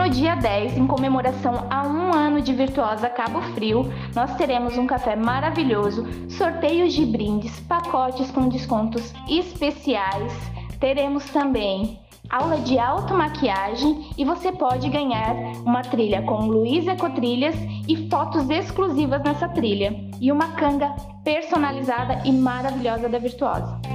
No dia 10, em comemoração a um ano de Virtuosa Cabo Frio, nós teremos um café maravilhoso, sorteios de brindes, pacotes com descontos especiais. Teremos também aula de automaquiagem e você pode ganhar uma trilha com Luiz Ecotrilhas e fotos exclusivas nessa trilha e uma canga personalizada e maravilhosa da Virtuosa.